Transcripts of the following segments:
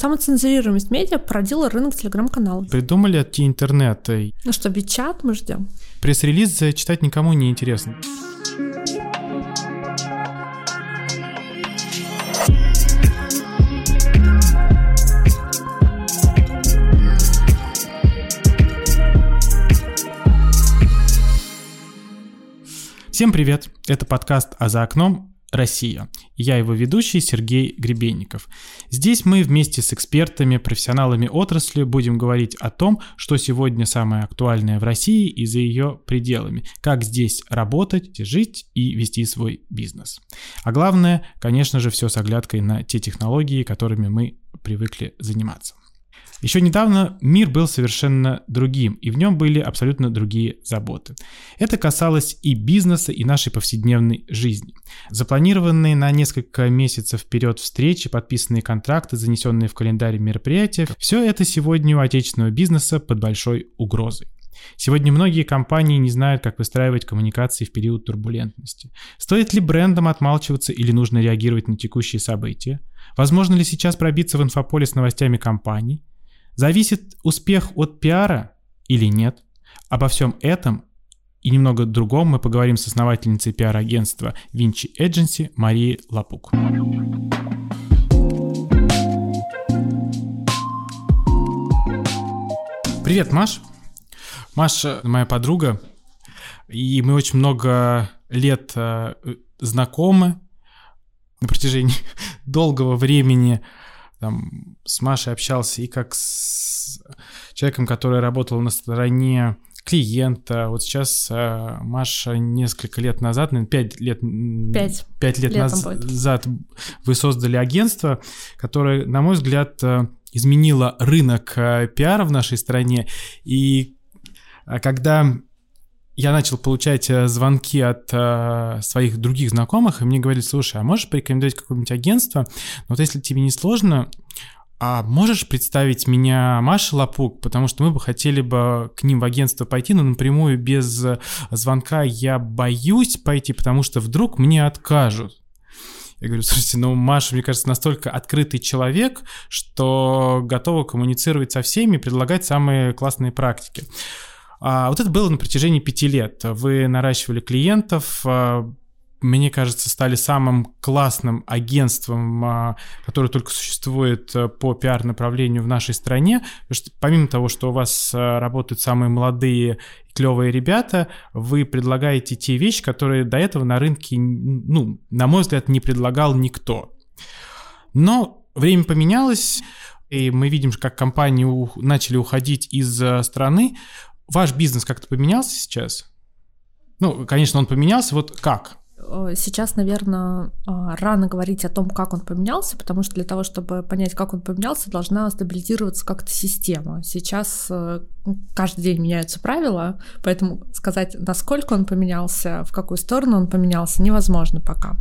самоцензурируемость медиа породила рынок телеграм-каналов. Придумали от интернета. Ну что, Вичат мы ждем. Пресс-релиз читать никому не интересно. Всем привет! Это подкаст «А за окном» Россия. Я его ведущий Сергей Гребенников. Здесь мы вместе с экспертами, профессионалами отрасли будем говорить о том, что сегодня самое актуальное в России и за ее пределами, как здесь работать, жить и вести свой бизнес. А главное, конечно же, все с оглядкой на те технологии, которыми мы привыкли заниматься. Еще недавно мир был совершенно другим, и в нем были абсолютно другие заботы. Это касалось и бизнеса, и нашей повседневной жизни. Запланированные на несколько месяцев вперед встречи, подписанные контракты, занесенные в календарь мероприятия, все это сегодня у отечественного бизнеса под большой угрозой. Сегодня многие компании не знают, как выстраивать коммуникации в период турбулентности. Стоит ли брендам отмалчиваться или нужно реагировать на текущие события? Возможно ли сейчас пробиться в инфополе с новостями компаний? Зависит успех от пиара или нет? Обо всем этом и немного другом мы поговорим с основательницей пиар-агентства Vinci Agency Марией Лапук. Привет, Маш. Маша моя подруга, и мы очень много лет э, знакомы на протяжении долгого времени там, с Машей общался и как с человеком, который работал на стороне клиента. Вот сейчас э, Маша несколько лет назад, наверное, 5 лет, 5. 5 лет назад вы создали агентство, которое, на мой взгляд, э, изменило рынок э, пиара в нашей стране. И э, когда я начал получать э, звонки от э, своих других знакомых, и мне говорили, слушай, а можешь порекомендовать какое-нибудь агентство? Вот если тебе не сложно, а можешь представить меня Маша Лапук, потому что мы бы хотели бы к ним в агентство пойти, но напрямую без э, звонка я боюсь пойти, потому что вдруг мне откажут. Я говорю, слушайте, ну Маша, мне кажется, настолько открытый человек, что готова коммуницировать со всеми и предлагать самые классные практики. А вот это было на протяжении пяти лет. Вы наращивали клиентов, а, мне кажется, стали самым классным агентством, а, которое только существует э, по пиар-направлению в нашей стране. Потому что помимо того, что у вас э, работают самые молодые и клевые ребята, вы предлагаете те вещи, которые до этого на рынке, ну, на мой взгляд, не предлагал никто. Но время поменялось, и мы видим, как компании начали уходить из э, страны. Ваш бизнес как-то поменялся сейчас? Ну, конечно, он поменялся. Вот как? Э, сейчас, наверное, а, рано говорить о том, как он поменялся, потому что для того, чтобы понять, как он поменялся, должна стабилизироваться как-то система. Сейчас э, каждый день меняются правила, поэтому сказать, насколько он поменялся, в какую сторону он поменялся, невозможно пока.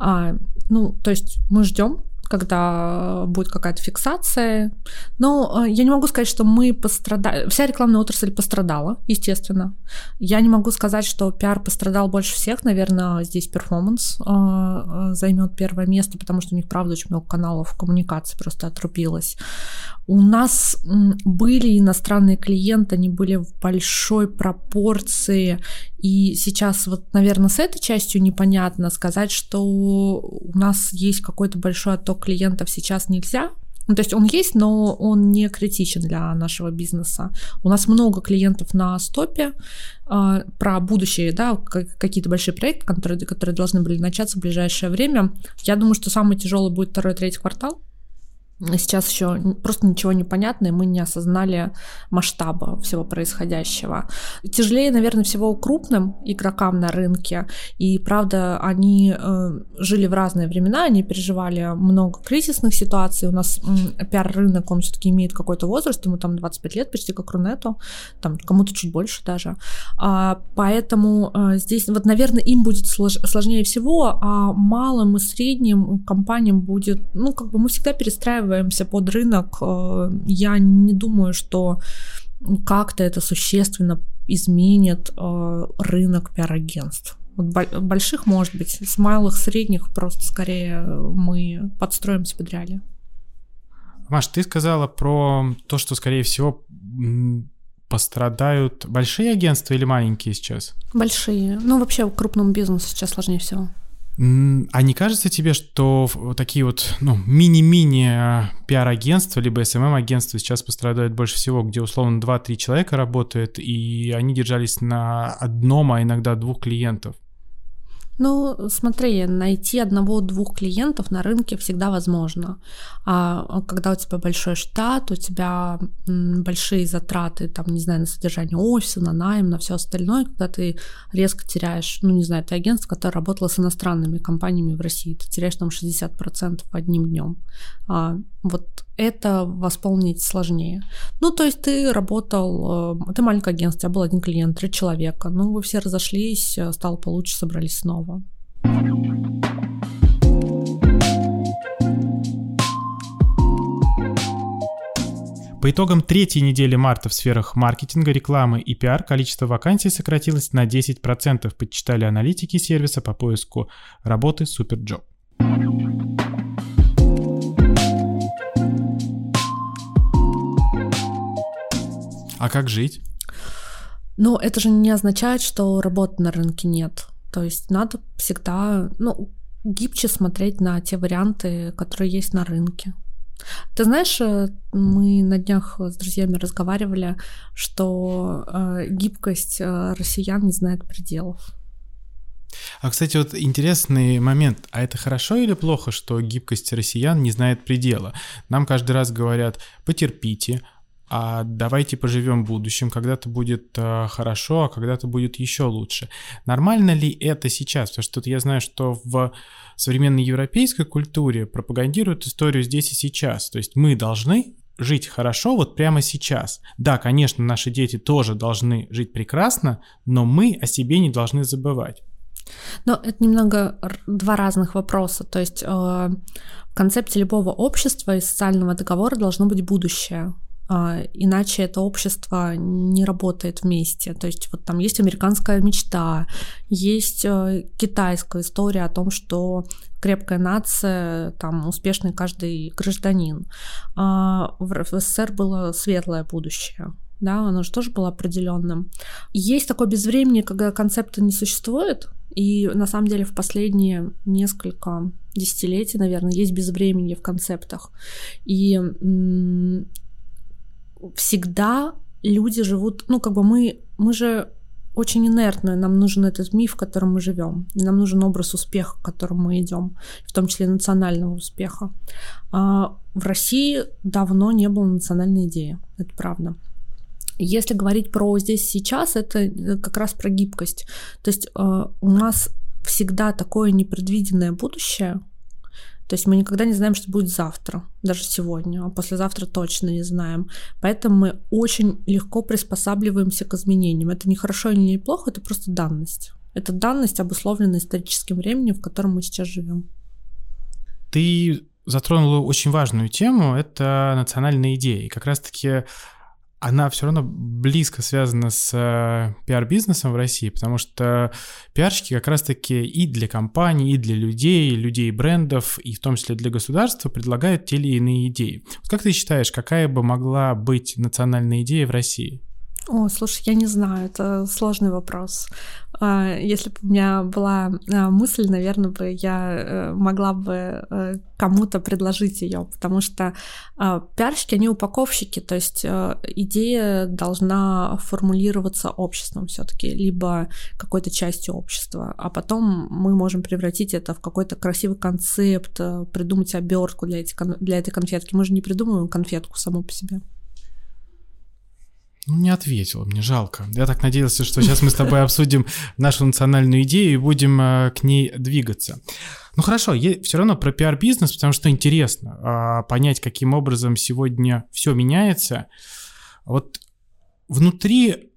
А, ну, то есть мы ждем когда будет какая-то фиксация. Но э, я не могу сказать, что мы пострадали. Вся рекламная отрасль пострадала, естественно. Я не могу сказать, что пиар пострадал больше всех. Наверное, здесь перформанс э, э, займет первое место, потому что у них, правда, очень много каналов коммуникации просто отрубилось. У нас были иностранные клиенты, они были в большой пропорции, и сейчас вот, наверное, с этой частью непонятно сказать, что у нас есть какой-то большой отток клиентов сейчас нельзя, ну, то есть он есть, но он не критичен для нашего бизнеса. У нас много клиентов на стопе э, про будущее, да, какие-то большие проекты, которые, которые должны были начаться в ближайшее время. Я думаю, что самый тяжелый будет второй-третий квартал. Сейчас еще просто ничего не понятно, и мы не осознали масштаба всего происходящего. Тяжелее, наверное, всего крупным игрокам на рынке. И правда, они э, жили в разные времена, они переживали много кризисных ситуаций. У нас э, пиар-рынок, он все-таки имеет какой-то возраст, ему там 25 лет, почти как Рунету, там кому-то чуть больше даже. А, поэтому э, здесь, вот, наверное, им будет слож- сложнее всего, а малым и средним компаниям будет, ну, как бы мы всегда перестраиваем подстраиваемся под рынок. Э, я не думаю, что как-то это существенно изменит э, рынок пиар-агентств. Вот больших, может быть, с малых, средних просто скорее мы подстроимся под реалии. Маш, ты сказала про то, что, скорее всего, пострадают большие агентства или маленькие сейчас? Большие. Ну, вообще, крупному бизнесу сейчас сложнее всего. А не кажется тебе, что такие вот ну, мини-мини а, пиар-агентства, либо SMM-агентства сейчас пострадают больше всего, где условно 2-3 человека работают, и они держались на одном, а иногда двух клиентов? Ну, смотри, найти одного-двух клиентов на рынке всегда возможно. А когда у тебя большой штат, у тебя большие затраты, там, не знаю, на содержание офиса, на найм, на все остальное, когда ты резко теряешь, ну, не знаю, ты агентство, которое работало с иностранными компаниями в России, ты теряешь там 60% одним днем. А, вот это восполнить сложнее. Ну, то есть ты работал, э, ты маленькое агентство, у тебя был один клиент, три человека, ну, вы все разошлись, э, стало получше, собрались снова. По итогам третьей недели марта в сферах маркетинга, рекламы и пиар количество вакансий сократилось на 10%, подсчитали аналитики сервиса по поиску работы SuperJob. А как жить? Ну, это же не означает, что работы на рынке нет. То есть надо всегда, ну, гибче смотреть на те варианты, которые есть на рынке. Ты знаешь, э, мы на днях с друзьями разговаривали, что э, гибкость э, россиян не знает пределов. А, кстати, вот интересный момент. А это хорошо или плохо, что гибкость россиян не знает предела? Нам каждый раз говорят, потерпите, а давайте поживем в будущем, когда-то будет э, хорошо, а когда-то будет еще лучше. Нормально ли это сейчас? Потому что я знаю, что в современной европейской культуре пропагандируют историю здесь и сейчас. То есть мы должны жить хорошо вот прямо сейчас. Да, конечно, наши дети тоже должны жить прекрасно, но мы о себе не должны забывать. Но это немного два разных вопроса. То есть э, в концепте любого общества и социального договора должно быть будущее. А, иначе это общество не работает вместе. То есть вот там есть американская мечта, есть э, китайская история о том, что крепкая нация, там успешный каждый гражданин. А в СССР было светлое будущее да, оно же тоже было определенным. Есть такое безвремение, когда концепта не существует, и на самом деле в последние несколько десятилетий, наверное, есть безвременье в концептах. И всегда люди живут, ну, как бы мы, мы же очень инертные, нам нужен этот миф, в котором мы живем, нам нужен образ успеха, к которому мы идем, в том числе национального успеха. А в России давно не было национальной идеи, это правда. Если говорить про здесь сейчас, это э, как раз про гибкость. То есть э, у нас всегда такое непредвиденное будущее, то есть мы никогда не знаем, что будет завтра, даже сегодня, а послезавтра точно не знаем. Поэтому мы очень легко приспосабливаемся к изменениям. Это не хорошо и не плохо, это просто данность. Это данность, обусловленная историческим временем, в котором мы сейчас живем. Ты затронула очень важную тему, это национальные идеи. Как раз-таки она все равно близко связана с э, пиар-бизнесом в России, потому что пиарщики как раз-таки и для компаний, и для людей, людей брендов, и в том числе для государства предлагают те или иные идеи. Как ты считаешь, какая бы могла быть национальная идея в России? О, слушай, я не знаю, это сложный вопрос. А, если бы у меня была а, мысль, наверное, бы я э, могла бы э, кому-то предложить ее, потому что а, пиарщики, они упаковщики, то есть э, идея должна формулироваться обществом все-таки, либо какой-то частью общества, а потом мы можем превратить это в какой-то красивый концепт, придумать обертку для, эти, для этой конфетки. Мы же не придумываем конфетку саму по себе. Ну, не ответила, мне жалко. Я так надеялся, что сейчас мы с тобой обсудим нашу национальную идею и будем э, к ней двигаться. Ну хорошо, все равно про пиар-бизнес, потому что интересно а, понять, каким образом сегодня все меняется. Вот внутри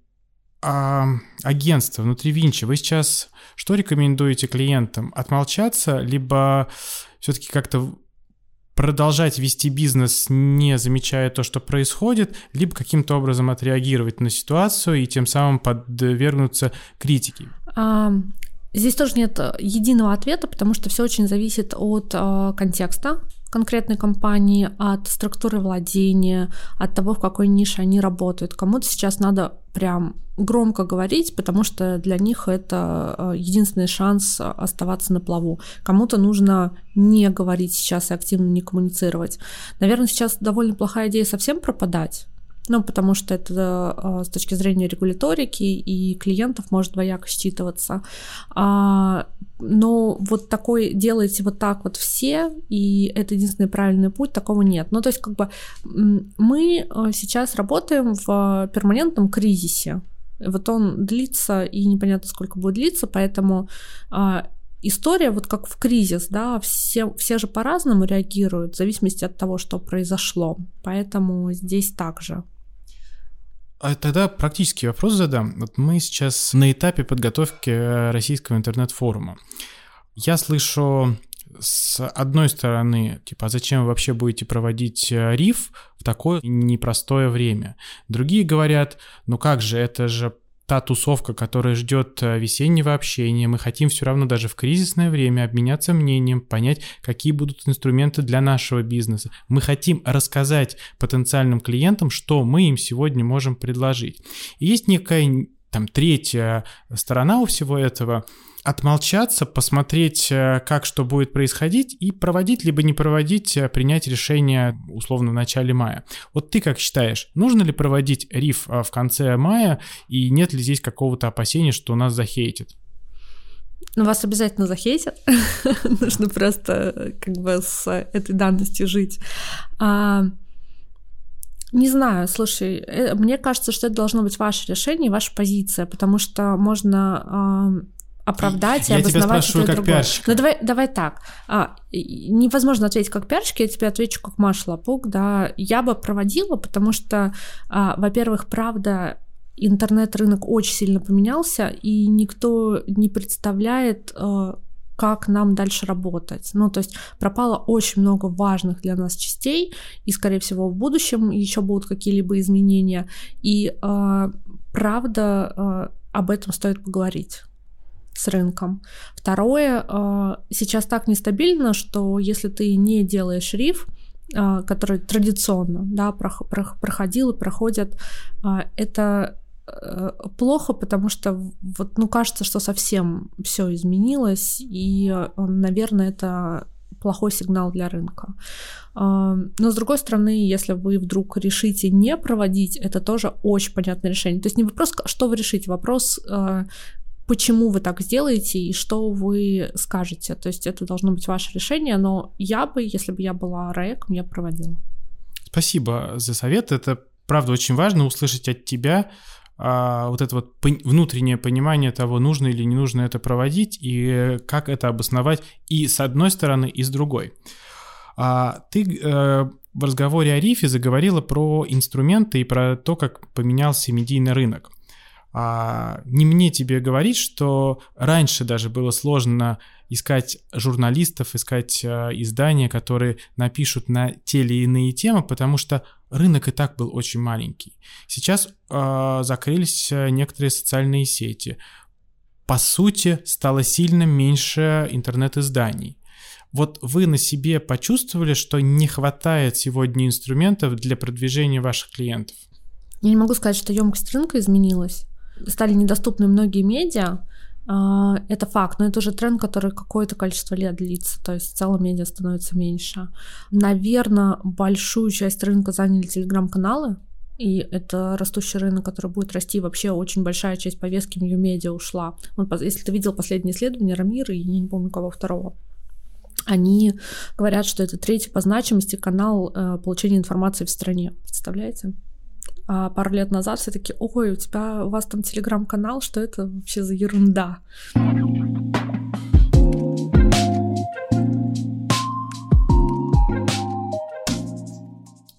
а, агентства, внутри Винчи, вы сейчас что рекомендуете клиентам? Отмолчаться, либо все-таки как-то продолжать вести бизнес, не замечая то, что происходит, либо каким-то образом отреагировать на ситуацию и тем самым подвергнуться критике? А, Здесь тоже нет единого ответа, потому что все очень зависит от э, контекста конкретной компании, от структуры владения, от того, в какой нише они работают. Кому-то сейчас надо прям громко говорить, потому что для них это э, единственный шанс оставаться на плаву. Кому-то нужно не говорить сейчас и активно не коммуницировать. Наверное, сейчас довольно плохая идея совсем пропадать, ну, потому что это э, с точки зрения регуляторики и клиентов может двояко считываться. А, но вот такой делайте вот так вот все, и это единственный правильный путь, такого нет. Ну, то есть, как бы мы э, сейчас работаем в перманентном кризисе. Вот он длится, и непонятно, сколько будет длиться, поэтому а, история, вот как в кризис, да, все, все же по-разному реагируют в зависимости от того, что произошло. Поэтому здесь также. А тогда практический вопрос задам. Вот мы сейчас на этапе подготовки э, российского интернет-форума. Я слышу с одной стороны, типа, а зачем вы вообще будете проводить э, риф в такое непростое время? Другие говорят, ну как же, это же та тусовка, которая ждет э, весеннего общения. Мы хотим все равно даже в кризисное время обменяться мнением, понять, какие будут инструменты для нашего бизнеса. Мы хотим рассказать потенциальным клиентам, что мы им сегодня можем предложить. И есть некая там третья сторона у всего этого – отмолчаться, посмотреть, э, как что будет происходить, и проводить либо не проводить, э, принять решение условно в начале мая. Вот ты как считаешь, нужно ли проводить риф э, в конце мая, и нет ли здесь какого-то опасения, что нас захейтит? Ну, вас обязательно захейтят. Нужно просто как бы с этой данностью жить. А, не знаю, слушай, мне кажется, что это должно быть ваше решение, ваша позиция, потому что можно оправдать и, и я обосновать тебя спрашиваю как другое. пиарщика. Ну давай, давай так. А, невозможно ответить как пиарщик, я тебе отвечу как Маша Лапук, да. Я бы проводила, потому что, а, во-первых, правда, интернет-рынок очень сильно поменялся, и никто не представляет, а, как нам дальше работать. Ну, то есть пропало очень много важных для нас частей, и, скорее всего, в будущем еще будут какие-либо изменения. И э, правда, э, об этом стоит поговорить с рынком. Второе, э, сейчас так нестабильно, что если ты не делаешь риф, э, который традиционно да, проходил и проходит, э, это плохо, потому что вот, ну, кажется, что совсем все изменилось, и, наверное, это плохой сигнал для рынка. Но с другой стороны, если вы вдруг решите не проводить, это тоже очень понятное решение. То есть не вопрос, что вы решите, вопрос, почему вы так сделаете и что вы скажете. То есть это должно быть ваше решение, но я бы, если бы я была РАЭКом, я проводила. Спасибо за совет. Это, правда, очень важно услышать от тебя а, вот это вот внутреннее понимание того, нужно или не нужно это проводить, и как это обосновать и с одной стороны, и с другой. А, ты э, в разговоре о рифе заговорила про инструменты и про то, как поменялся медийный рынок. А, не мне тебе говорить, что раньше даже было сложно искать журналистов, искать а, издания, которые напишут на те или иные темы, потому что рынок и так был очень маленький. Сейчас а, закрылись а, некоторые социальные сети. По сути, стало сильно меньше интернет-изданий. Вот вы на себе почувствовали, что не хватает сегодня инструментов для продвижения ваших клиентов? Я не могу сказать, что емкость рынка изменилась стали недоступны многие медиа, а, это факт, но это уже тренд, который какое-то количество лет длится, то есть в целом медиа становится меньше. Наверное, большую часть рынка заняли телеграм-каналы, и это растущий рынок, который будет расти. Вообще очень большая часть повестки New Media ушла. Вот, если ты видел последнее исследование Рамира и я не помню кого второго, они говорят, что это третий по значимости канал э, получения информации в стране. Представляете? А пару лет назад все таки ой, у тебя, у вас там телеграм-канал, что это вообще за ерунда?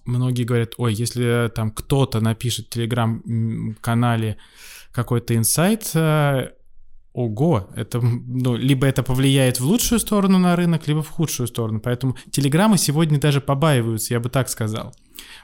Многие говорят, ой, если там кто-то напишет в телеграм-канале какой-то инсайт, э, ого, это, ну, либо это повлияет в лучшую сторону на рынок, либо в худшую сторону. Поэтому телеграммы сегодня даже побаиваются, я бы так сказал.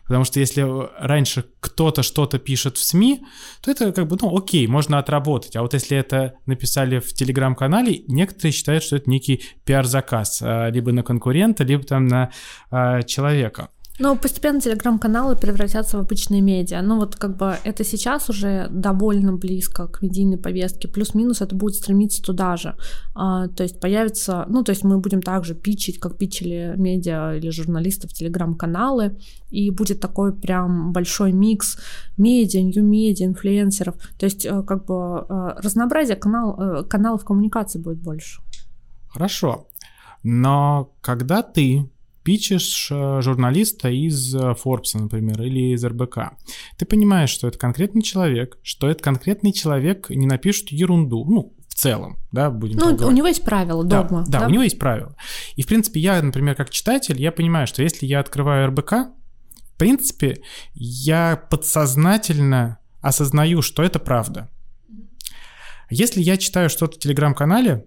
Потому что если раньше кто-то что-то пишет в СМИ, то это как бы, ну, окей, можно отработать. А вот если это написали в телеграм-канале, некоторые считают, что это некий пиар-заказ, а, либо на конкурента, либо там на а, человека. Ну, постепенно телеграм-каналы превратятся в обычные медиа. Ну, вот как бы это сейчас уже довольно близко к медийной повестке. Плюс-минус это будет стремиться туда же. А, то есть появится... Ну, то есть мы будем также пичить, как пичили медиа или журналистов телеграм-каналы. И будет такой прям большой микс медиа, нью-медиа, инфлюенсеров. То есть э, как бы э, разнообразие канал, э, каналов коммуникации будет больше. Хорошо. Но когда ты пичешь э, журналиста из э, Forbes, например, или из РБК, ты понимаешь, что это конкретный человек, что этот конкретный человек не напишет ерунду, ну, в целом, да, будем Ну, у него есть правила, догма. Да, да, да, у него есть правила. И, в принципе, я, например, как читатель, я понимаю, что если я открываю РБК, в принципе, я подсознательно осознаю, что это правда. Если я читаю что-то в телеграм-канале,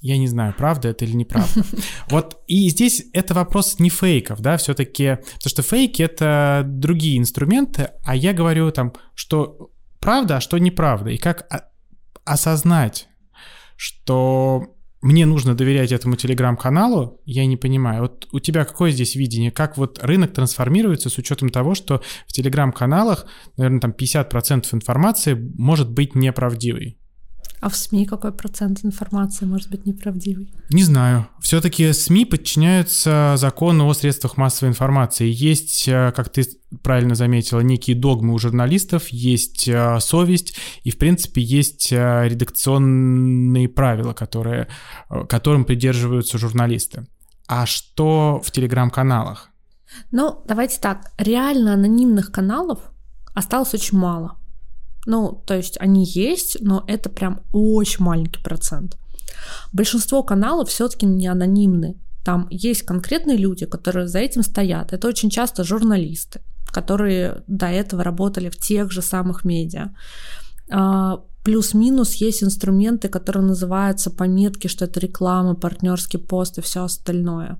я не знаю, правда это или неправда. Вот и здесь это вопрос не фейков, да, все-таки, потому что фейки это другие инструменты, а я говорю там, что правда, а что неправда, и как осознать, что мне нужно доверять этому телеграм-каналу, я не понимаю. Вот у тебя какое здесь видение? Как вот рынок трансформируется с учетом того, что в телеграм-каналах, наверное, там 50% информации может быть неправдивой? А в СМИ какой процент информации может быть неправдивый? Не знаю. Все-таки СМИ подчиняются закону о средствах массовой информации. Есть, э, как ты правильно заметила, некие догмы у журналистов, есть э, совесть, и, в принципе, есть э, редакционные правила, которые, которым придерживаются журналисты. А что в телеграм-каналах? Ну, давайте так. Реально анонимных каналов осталось очень мало. Ну, то есть они есть, но это прям очень маленький процент. Большинство каналов все-таки не анонимны. Там есть конкретные люди, которые за этим стоят. Это очень часто журналисты, которые до этого работали в тех же самых медиа. А, плюс-минус есть инструменты, которые называются пометки, что это реклама, партнерский пост и все остальное.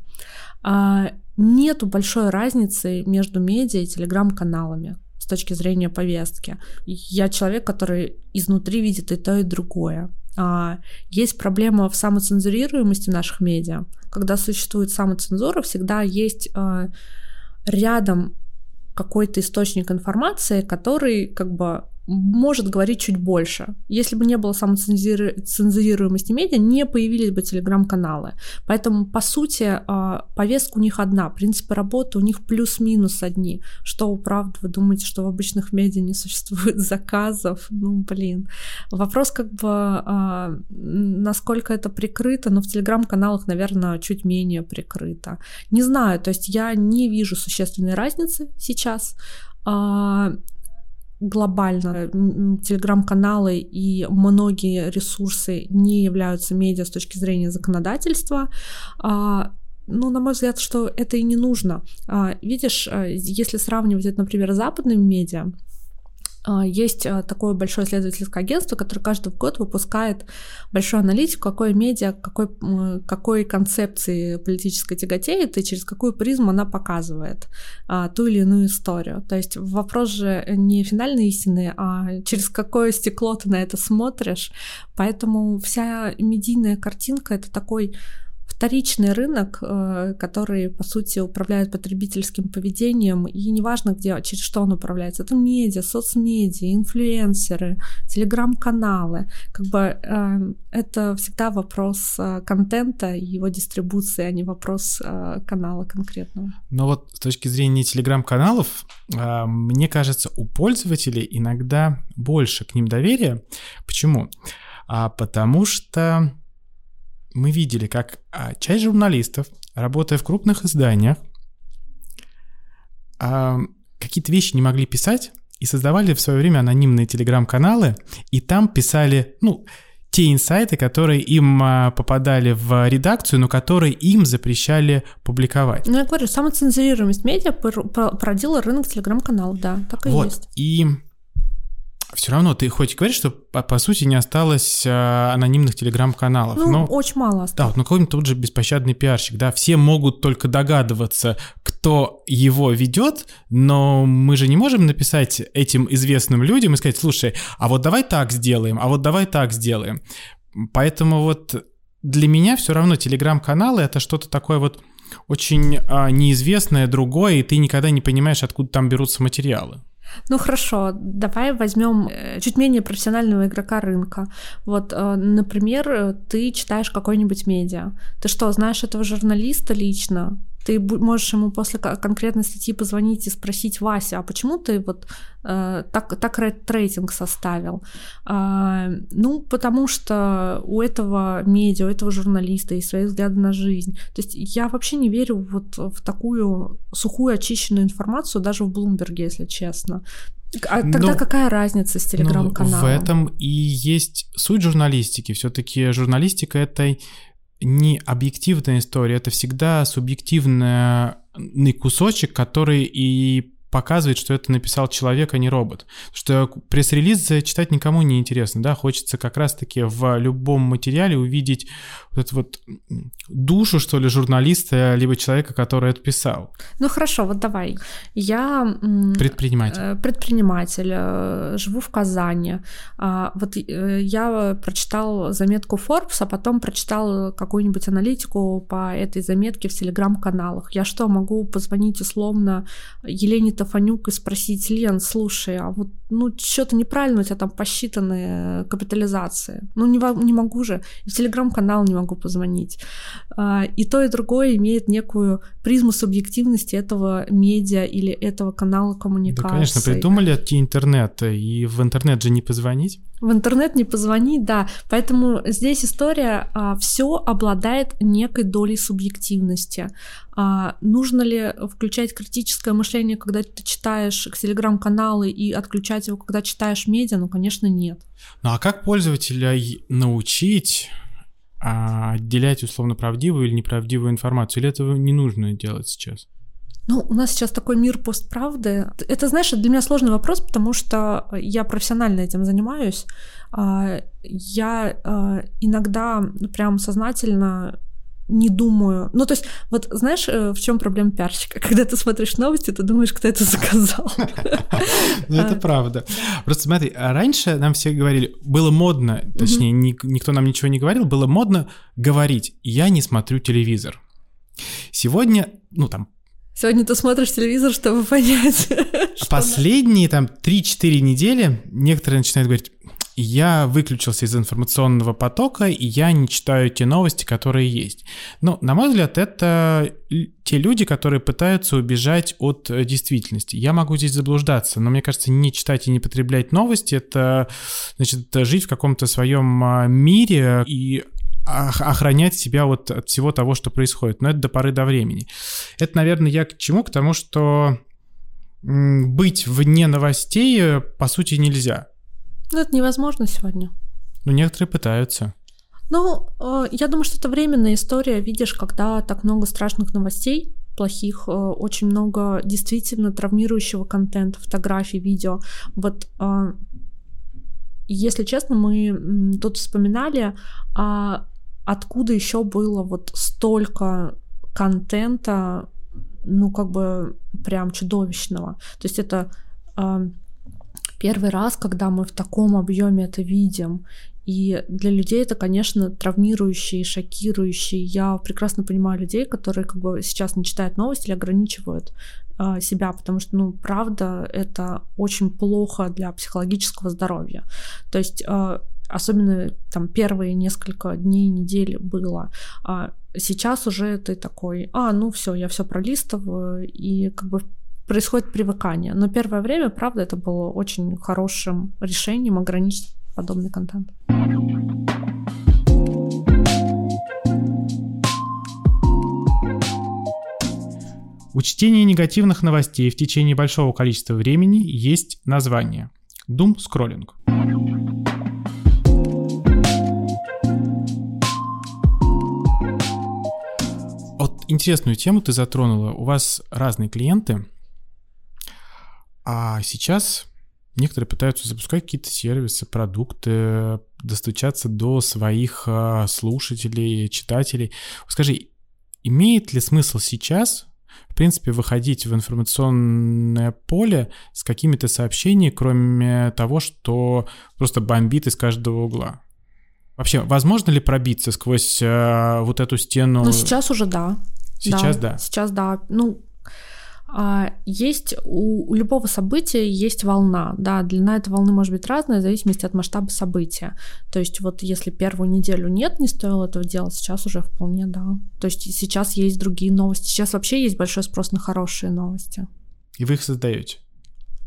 А, нету большой разницы между медиа и телеграм-каналами точки зрения повестки. Я человек, который изнутри видит и то, и другое. А, есть проблема в самоцензурируемости наших медиа. Когда существует самоцензура, всегда есть а, рядом какой-то источник информации, который как бы может говорить чуть больше. Если бы не было самоцензируемости медиа, не появились бы телеграм-каналы. Поэтому, по сути, а, повестка у них одна, принципы работы у них плюс-минус одни. Что, правда, вы думаете, что в обычных медиа не существует заказов? Ну, блин. Вопрос как бы, а, насколько это прикрыто, но в телеграм-каналах, наверное, чуть менее прикрыто. Не знаю, то есть я не вижу существенной разницы сейчас а, глобально телеграм-каналы и многие ресурсы не являются медиа с точки зрения законодательства. А, ну, на мой взгляд, что это и не нужно. А, видишь, а, если сравнивать это, например, с западными медиа, есть а, такое большое исследовательское агентство, которое каждый год выпускает большую аналитику, какой медиа, какой, какой концепции политической тяготеет и через какую призму она показывает а, ту или иную историю. То есть вопрос же не финальной истины, а через какое стекло ты на это смотришь. Поэтому вся медийная картинка — это такой вторичный рынок, э, который, по сути, управляет потребительским поведением, и неважно, где, через что он управляется, это медиа, соцмедиа, инфлюенсеры, телеграм-каналы, как бы э, это всегда вопрос э, контента и его дистрибуции, а не вопрос канала конкретного. Но вот с точки зрения телеграм-каналов, мне кажется, у пользователей иногда больше к ним доверия. Почему? А потому что мы видели, как а, часть журналистов, работая в крупных изданиях, а, какие-то вещи не могли писать и создавали в свое время анонимные телеграм-каналы, и там писали, ну, те инсайты, которые им а, попадали в редакцию, но которые им запрещали публиковать. Ну, я говорю, самоцензурируемость медиа породила рынок телеграм-каналов, да, так и вот. есть. И все равно ты хоть и говоришь, что по, по сути не осталось а, анонимных телеграм-каналов. Ну, но, очень мало осталось. Да, вот, но какой-нибудь тут же беспощадный пиарщик, да, все могут только догадываться, кто его ведет, но мы же не можем написать этим известным людям и сказать, слушай, а вот давай так сделаем, а вот давай так сделаем. Поэтому вот для меня все равно телеграм-каналы это что-то такое вот очень а, неизвестное, другое, и ты никогда не понимаешь, откуда там берутся материалы. Ну хорошо, давай возьмем э, чуть менее профессионального игрока рынка. Вот, э, например, ты читаешь какой-нибудь медиа. Ты что, знаешь этого журналиста лично? Ты можешь ему после конкретной статьи позвонить и спросить, Вася, а почему ты вот э, так, так рейтинг составил? А, ну, потому что у этого медиа, у этого журналиста есть свои взгляды на жизнь. То есть я вообще не верю вот в такую сухую очищенную информацию даже в Блумберге, если честно. А тогда ну, какая разница с телеграм-каналом? Ну, в этом и есть суть журналистики. Все-таки журналистика это не объективная история, это всегда субъективный кусочек, который и показывает, что это написал человек, а не робот. Что пресс-релиз читать никому не интересно, да, хочется как раз-таки в любом материале увидеть вот эту вот душу, что ли, журналиста, либо человека, который это писал. Ну хорошо, вот давай. Я... Предприниматель. Э, предприниматель, э, живу в Казани. А, вот э, я прочитал заметку Forbes, а потом прочитал какую-нибудь аналитику по этой заметке в телеграм-каналах. Я что, могу позвонить условно Елене Тафанюк и спросить, Лен, слушай, а вот ну что-то неправильно у тебя там посчитаны капитализации. Ну не, не могу же. В телеграм-канал не могу позвонить. А, и то, и другое имеет некую призму субъективности этого медиа или этого канала коммуникации. Да, конечно, придумали от интернета, и в интернет же не позвонить. В интернет не позвонить, да. Поэтому здесь история а, все обладает некой долей субъективности. А, нужно ли включать критическое мышление, когда ты читаешь телеграм-каналы и отключать его, когда читаешь медиа? Ну, конечно, нет. Ну а как пользователя научить а, отделять условно правдивую или неправдивую информацию? Или этого не нужно делать сейчас? Ну, у нас сейчас такой мир постправды. Это, знаешь, для меня сложный вопрос, потому что я профессионально этим занимаюсь. А, я а, иногда прям сознательно не думаю. Ну, то есть, вот знаешь, э, в чем проблема пиарщика? Когда ты смотришь новости, ты думаешь, кто это заказал. Ну, это правда. Просто смотри, а раньше нам все говорили, было модно, точнее, никто нам ничего не говорил, было модно говорить, я не смотрю телевизор. Сегодня, ну, там, Сегодня ты смотришь телевизор, чтобы понять. Последние там 3-4 недели некоторые начинают говорить, я выключился из информационного потока, и я не читаю те новости, которые есть. Ну, на мой взгляд, это те люди, которые пытаются убежать от э, действительности. Я могу здесь заблуждаться, но мне кажется, не читать и не потреблять новости — это, значит, жить в каком-то своем а, мире и охранять себя вот от всего того, что происходит. Но это до поры до времени. Это, наверное, я к чему? К тому, что быть вне новостей, э, по сути, нельзя. Ну, это невозможно сегодня. Ну, некоторые пытаются. Ну, э, я думаю, что это временная история. Видишь, когда так много страшных новостей, плохих, э, очень много действительно травмирующего контента, фотографий, видео. Вот э, если честно, мы тут вспоминали, а откуда еще было вот столько контента, ну, как бы прям чудовищного. То есть это первый раз, когда мы в таком объеме это видим. И для людей это, конечно, травмирующий, шокирующий. Я прекрасно понимаю людей, которые как бы сейчас не читают новости или ограничивают э, себя, потому что, ну, правда, это очень плохо для психологического здоровья. То есть э, особенно там первые несколько дней, недели было. А сейчас уже ты такой, а, ну все, я все пролистываю, и как бы происходит привыкание. Но первое время, правда, это было очень хорошим решением ограничить подобный контент. У чтения негативных новостей в течение большого количества времени есть название – Doom скроллинг. Вот интересную тему ты затронула. У вас разные клиенты – а сейчас некоторые пытаются запускать какие-то сервисы, продукты, достучаться до своих а, слушателей, читателей. Скажи, имеет ли смысл сейчас, в принципе, выходить в информационное поле с какими-то сообщениями, кроме того, что просто бомбит из каждого угла? Вообще, возможно ли пробиться сквозь э, вот эту стену? Ну, сейчас уже да. Сейчас да. да. Сейчас да. Ну, есть у, у любого события есть волна, да, длина этой волны может быть разная в зависимости от масштаба события. То есть вот если первую неделю нет, не стоило этого делать, сейчас уже вполне да. То есть сейчас есть другие новости, сейчас вообще есть большой спрос на хорошие новости. И вы их создаете?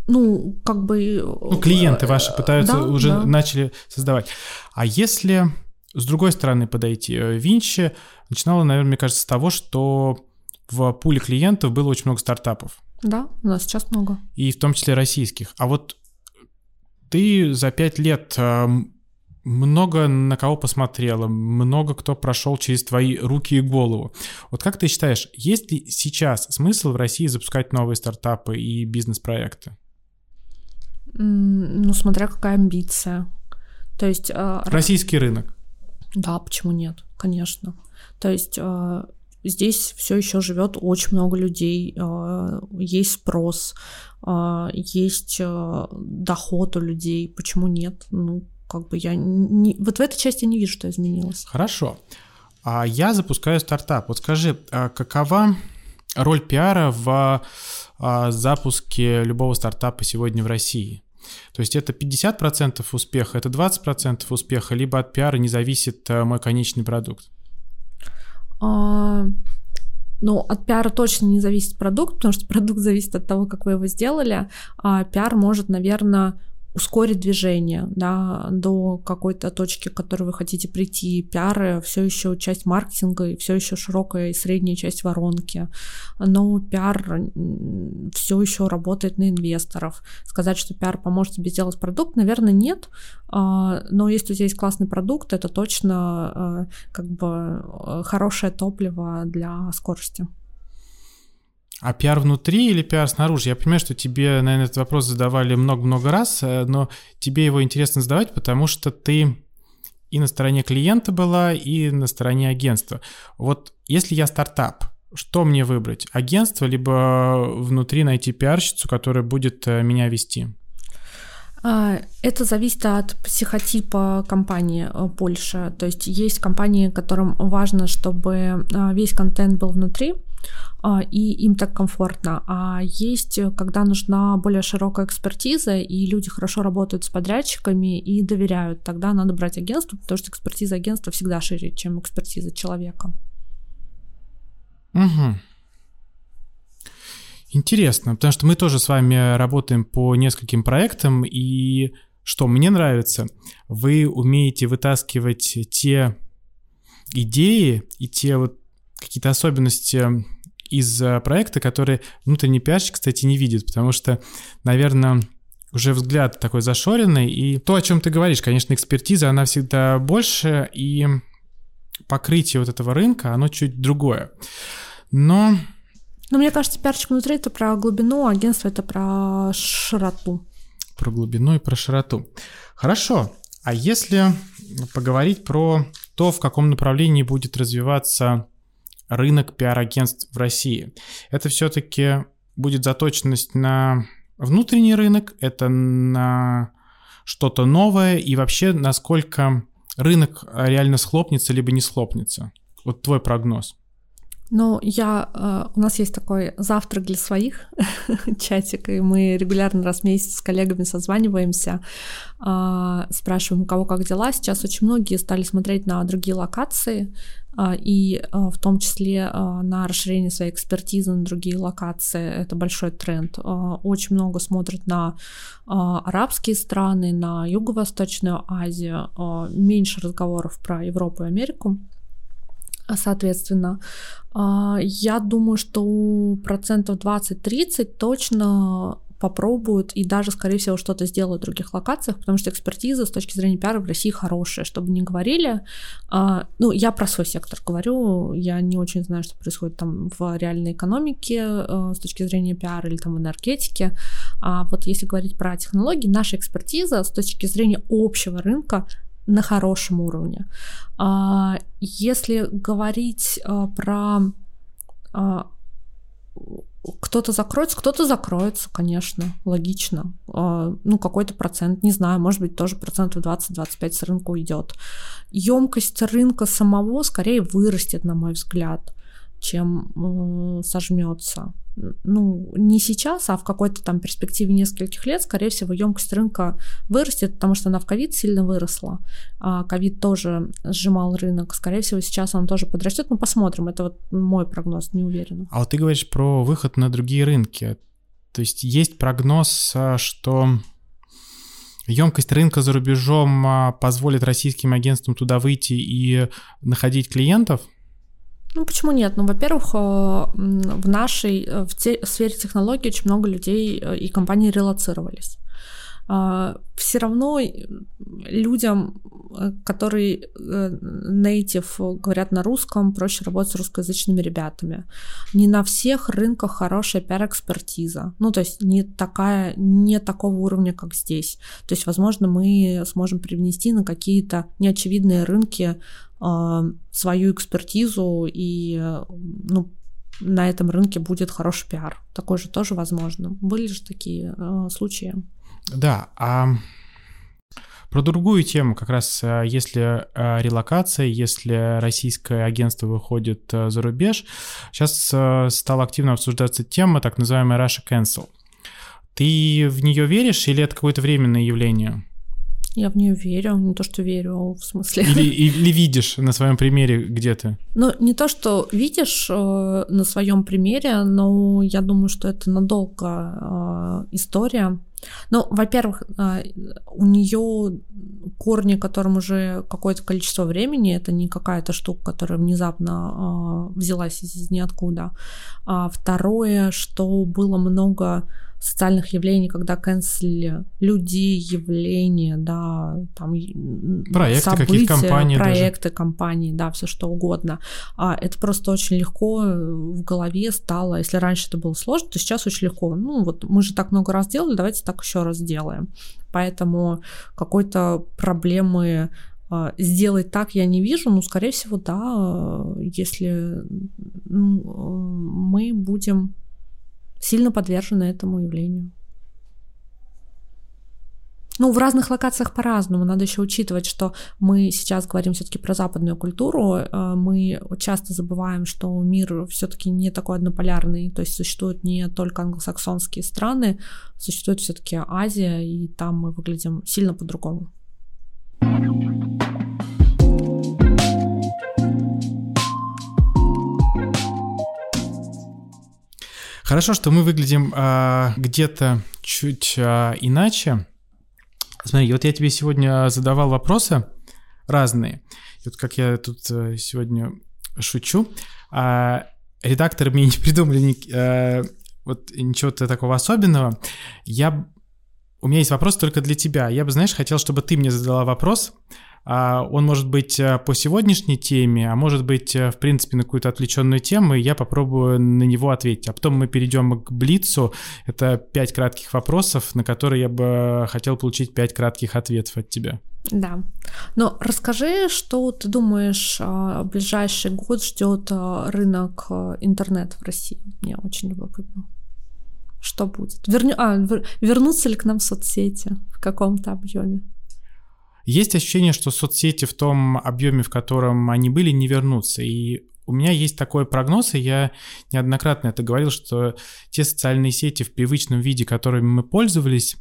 Ну, как бы... Ну, клиенты ваши пытаются, да, уже да. начали создавать. А если с другой стороны подойти, э, Винчи начинала, наверное, мне кажется, с того, что в пуле клиентов было очень много стартапов. Да, у нас сейчас много. И в том числе российских. А вот ты за пять лет э, много на кого посмотрела, много кто прошел через твои руки и голову. Вот как ты считаешь, есть ли сейчас смысл в России запускать новые стартапы и бизнес-проекты? Ну, смотря какая амбиция. То есть... Э, Российский рынок. Да, почему нет? Конечно. То есть э, здесь все еще живет очень много людей, э, есть спрос, э, есть э, доход у людей, почему нет? Ну, как бы я не, вот в этой части не вижу, что изменилось. Хорошо. А я запускаю стартап. Вот скажи, а какова роль пиара в запуске любого стартапа сегодня в России? То есть это 50% успеха, это 20% успеха, либо от пиара не зависит мой конечный продукт? А, ну, от пиара точно не зависит продукт, потому что продукт зависит от того, как вы его сделали. А пиар может, наверное, ускорить движение да, до какой-то точки, к которой вы хотите прийти. Пиар все еще часть маркетинга и все еще широкая и средняя часть воронки. Но пиар все еще работает на инвесторов. Сказать, что пиар поможет тебе сделать продукт, наверное, нет. А, но если у тебя есть классный продукт, это точно а, как бы э, хорошее топливо для скорости. А пиар внутри или пиар снаружи? Я понимаю, что тебе, наверное, этот вопрос задавали много-много раз, э, но тебе его интересно задавать, потому что ты и на стороне клиента была, и на стороне агентства. Вот если я стартап, что мне выбрать? Агентство, либо внутри найти пиарщицу, которая будет э, меня вести? А, это зависит от психотипа компании э, больше. То есть есть компании, которым важно, чтобы весь контент был внутри, а, и им так комфортно. А есть, когда нужна более широкая экспертиза, и люди хорошо работают с подрядчиками и доверяют, тогда надо брать агентство, потому что экспертиза агентства всегда шире, чем экспертиза человека. Угу. Интересно, потому что мы тоже с вами работаем по нескольким проектам, и что мне нравится, вы умеете вытаскивать те идеи и те вот какие-то особенности из э, проекта, которые внутренний пиарщик, кстати, не видит, потому что, наверное, уже взгляд такой зашоренный, и то, о чем ты говоришь, конечно, экспертиза, она всегда больше, и покрытие вот этого рынка, оно чуть другое. Но... Но мне кажется, пиарщик внутри это про глубину, а агентство это про широту. Про глубину и про широту. Хорошо. А если поговорить про то, в каком направлении будет развиваться рынок пиар-агентств в России. Это все-таки будет заточенность на внутренний рынок, это на что-то новое и вообще насколько рынок реально схлопнется либо не схлопнется. Вот твой прогноз. Ну, я, э, у нас есть такой завтрак для своих чатик, и мы регулярно раз в месяц с коллегами созваниваемся, а, спрашиваем, у кого как дела. Сейчас очень многие стали смотреть на другие локации, а, и а, в том числе на расширение своей экспертизы на другие локации. Это большой тренд. Очень много смотрят на арабские страны, на Юго-Восточную Азию, меньше разговоров про Европу и Америку. Соответственно, я думаю, что процентов 20-30 точно попробуют и даже, скорее всего, что-то сделают в других локациях, потому что экспертиза с точки зрения пиара в России хорошая, чтобы не говорили. А, ну, я про свой сектор говорю, я не очень знаю, что происходит там в реальной экономике а, с точки зрения пиара или там в энергетике. А вот если говорить про технологии, наша экспертиза с точки зрения общего рынка на хорошем уровне. А, если говорить а, про а, кто-то закроется, кто-то закроется, конечно, логично. Ну, какой-то процент, не знаю, может быть, тоже процентов 20-25 с рынка уйдет. Емкость рынка самого скорее вырастет, на мой взгляд, чем э, сожмется ну, не сейчас, а в какой-то там перспективе нескольких лет, скорее всего, емкость рынка вырастет, потому что она в ковид сильно выросла. А ковид тоже сжимал рынок. Скорее всего, сейчас он тоже подрастет. Ну, посмотрим. Это вот мой прогноз, не уверена. А вот ты говоришь про выход на другие рынки. То есть есть прогноз, а, что емкость рынка за рубежом а, позволит российским агентствам туда выйти и находить клиентов? Ну, почему нет? Ну, во-первых, э, в нашей э, в, те, сфере технологий очень много людей э, и компаний релацировались. А, Все равно людям, которые native говорят на русском, проще работать с русскоязычными ребятами. Не на всех рынках хорошая пиар-экспертиза. Ну, то есть не такая, не такого уровня, как здесь. То есть, возможно, мы сможем привнести на какие-то неочевидные рынки свою экспертизу, и ну, на этом рынке будет хороший пиар. Такой же тоже возможно. Были же такие э, случаи. Да, а про другую тему, как раз э, если релокация, если российское агентство выходит за рубеж, сейчас стала активно обсуждаться тема так называемая Russia Cancel. Ты в нее веришь или это какое-то временное явление? Я в нее верю, не то, что верю, в смысле. Или, или видишь на своем примере где-то? Ну, не то, что видишь э, на своем примере, но я думаю, что это надолго э, история. Ну, во-первых, э, у нее корни, которым уже какое-то количество времени, это не какая-то штука, которая внезапно э, взялась из ниоткуда. А второе, что было много социальных явлений, когда канцелили людей, явления, да, там проекты, события, компании проекты, даже. компании, да, все что угодно. А это просто очень легко в голове стало. Если раньше это было сложно, то сейчас очень легко. Ну вот мы же так много раз делали, давайте так еще раз сделаем. Поэтому какой-то проблемы а, сделать так я не вижу, но, скорее всего, да, если мы будем сильно подвержены этому явлению. Ну, в разных локациях по-разному. Надо еще учитывать, что мы сейчас говорим все-таки про западную культуру. Э, мы часто забываем, что мир все-таки не такой однополярный. То есть существуют не только англосаксонские страны, существует все-таки Азия, и там мы выглядим сильно по-другому. Хорошо, что мы выглядим а, где-то чуть а, иначе. Смотри, вот я тебе сегодня задавал вопросы разные. И вот как я тут а, сегодня шучу, а, редакторы мне не придумали ни, а, вот ничего-то такого особенного. Я у меня есть вопрос только для тебя. Я бы, знаешь, хотел, чтобы ты мне задала вопрос, он может быть э, по сегодняшней теме, а может быть, э, в принципе, на какую-то отвлеченную тему, и я попробую на него ответить. А потом мы перейдем к Блицу. Это пять кратких вопросов, на которые я бы хотел получить пять кратких ответов от тебя. Да. Но расскажи, что ты думаешь, а, ближайший год ждет а, рынок интернет в России? Мне очень любопытно. Что будет? Верню... А, вернутся ли к нам соцсети в каком-то объеме? Есть ощущение, что соцсети в том объеме, в котором они были, не вернутся. И у меня есть такой прогноз, и я неоднократно это говорил, что те социальные сети в привычном виде, которыми мы пользовались,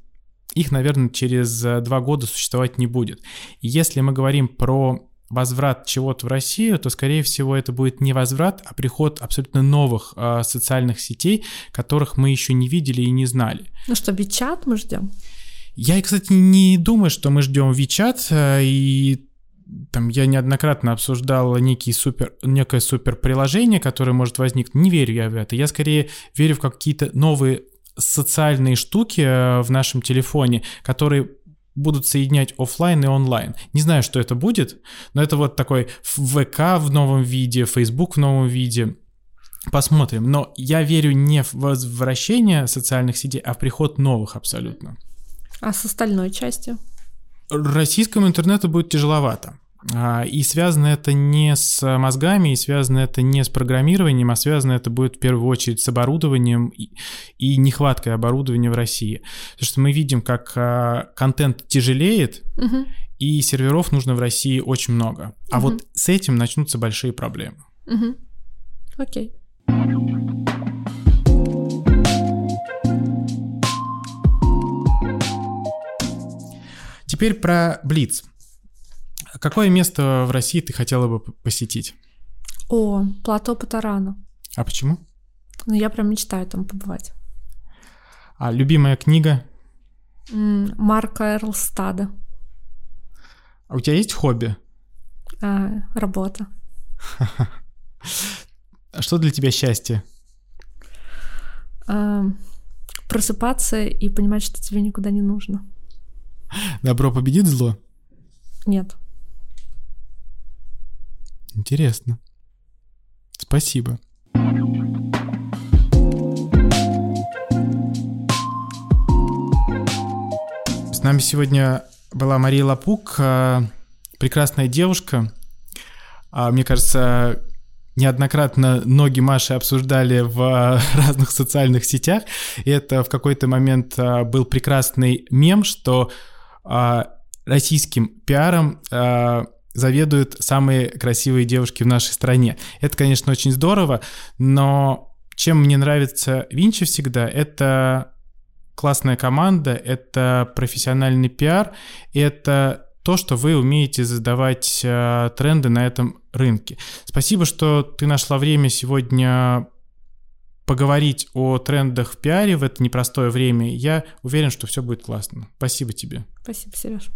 их, наверное, через два года существовать не будет. И если мы говорим про возврат чего-то в Россию, то, скорее всего, это будет не возврат, а приход абсолютно новых э, социальных сетей, которых мы еще не видели и не знали. Ну что, Бичат мы ждем? Я, кстати, не думаю, что мы ждем WeChat, э, и там я неоднократно обсуждал некий супер, некое супер приложение, которое может возникнуть. Не верю я в это. Я скорее верю в какие-то новые социальные штуки э, в нашем телефоне, которые будут соединять офлайн и онлайн. Не знаю, что это будет, но это вот такой ВК в новом виде, Facebook в новом виде. Посмотрим. Но я верю не в возвращение социальных сетей, а в приход новых абсолютно. А с остальной частью? Российскому интернету будет тяжеловато. А, и связано это не с мозгами, и связано это не с программированием, а связано это будет в первую очередь с оборудованием и, нехваткой оборудования в России. Потому что мы видим, как а, контент тяжелеет, угу. и серверов нужно в России очень много. А угу. вот с этим начнутся большие проблемы. Угу. Окей. Теперь про Блиц. Какое место в России ты хотела бы посетить? О, плато Патарана. А почему? Ну, я прям мечтаю там побывать. А любимая книга? Марка Эрлстада. А у тебя есть хобби? А, работа. А что для тебя счастье? А, просыпаться и понимать, что тебе никуда не нужно. Добро победит зло? Нет. Интересно. Спасибо. С нами сегодня была Мария Лапук, а, прекрасная девушка. А, мне кажется, неоднократно ноги Маши обсуждали в а, разных социальных сетях. И это в какой-то момент был прекрасный мем, что российским пиаром заведуют самые красивые девушки в нашей стране. Это, конечно, очень здорово, но чем мне нравится Винчи всегда, это классная команда, это профессиональный пиар, это то, что вы умеете задавать э, тренды на этом рынке. Спасибо, что ты нашла время сегодня поговорить о трендах в пиаре в это непростое время. Я уверен, что все будет классно. Спасибо тебе. Спасибо, Сереж.